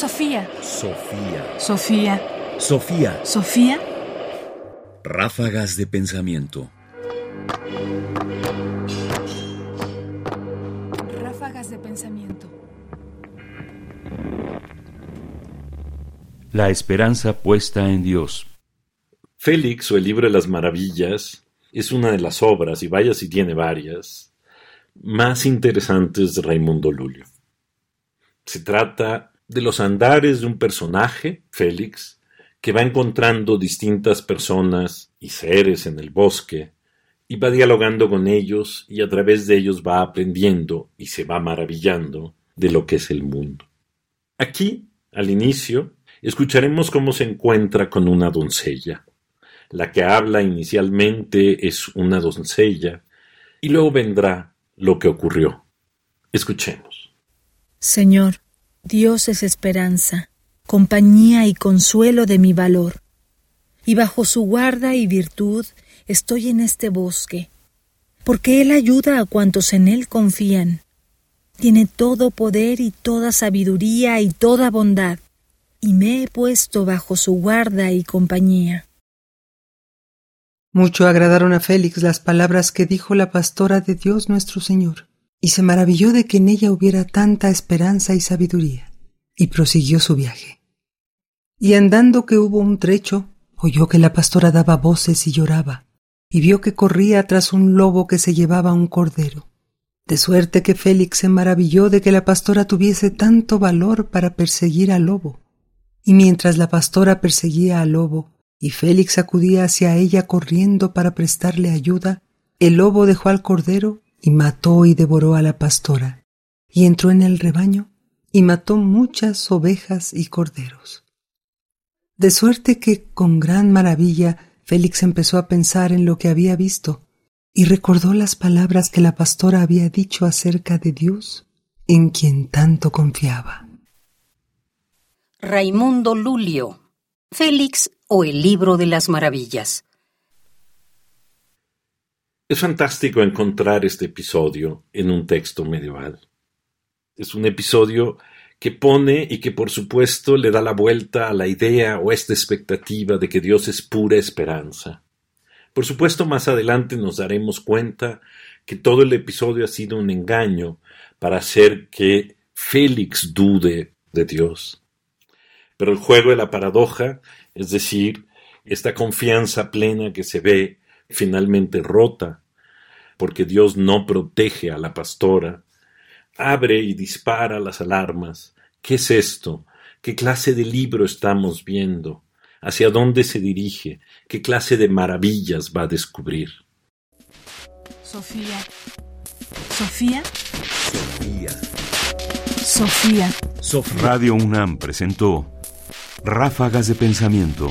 Sofía. Sofía. Sofía. Sofía. Sofía. Ráfagas de pensamiento. Ráfagas de pensamiento. La esperanza puesta en Dios. Félix o el libro de las maravillas es una de las obras, y vaya si tiene varias, más interesantes de Raimundo Lulio. Se trata de los andares de un personaje, Félix, que va encontrando distintas personas y seres en el bosque, y va dialogando con ellos y a través de ellos va aprendiendo y se va maravillando de lo que es el mundo. Aquí, al inicio, escucharemos cómo se encuentra con una doncella. La que habla inicialmente es una doncella, y luego vendrá lo que ocurrió. Escuchemos. Señor, Dios es esperanza, compañía y consuelo de mi valor, y bajo su guarda y virtud estoy en este bosque, porque Él ayuda a cuantos en Él confían. Tiene todo poder y toda sabiduría y toda bondad, y me he puesto bajo su guarda y compañía. Mucho agradaron a Félix las palabras que dijo la pastora de Dios nuestro Señor, y se maravilló de que en ella hubiera tanta esperanza y sabiduría, y prosiguió su viaje. Y andando que hubo un trecho, oyó que la pastora daba voces y lloraba, y vio que corría tras un lobo que se llevaba un cordero. De suerte que Félix se maravilló de que la pastora tuviese tanto valor para perseguir al lobo. Y mientras la pastora perseguía al lobo, y Félix acudía hacia ella corriendo para prestarle ayuda, el lobo dejó al cordero y mató y devoró a la pastora, y entró en el rebaño y mató muchas ovejas y corderos. De suerte que, con gran maravilla, Félix empezó a pensar en lo que había visto, y recordó las palabras que la pastora había dicho acerca de Dios, en quien tanto confiaba. Raimundo Lulio, Félix o el libro de las maravillas. Es fantástico encontrar este episodio en un texto medieval. Es un episodio que pone y que por supuesto le da la vuelta a la idea o esta expectativa de que Dios es pura esperanza. Por supuesto, más adelante nos daremos cuenta que todo el episodio ha sido un engaño para hacer que Félix dude de Dios. Pero el juego de la paradoja, es decir, esta confianza plena que se ve finalmente rota, porque Dios no protege a la pastora, abre y dispara las alarmas. ¿Qué es esto? ¿Qué clase de libro estamos viendo? ¿Hacia dónde se dirige? ¿Qué clase de maravillas va a descubrir? Sofía. Sofía. Sofía. Sofía. Radio UNAM presentó Ráfagas de Pensamiento.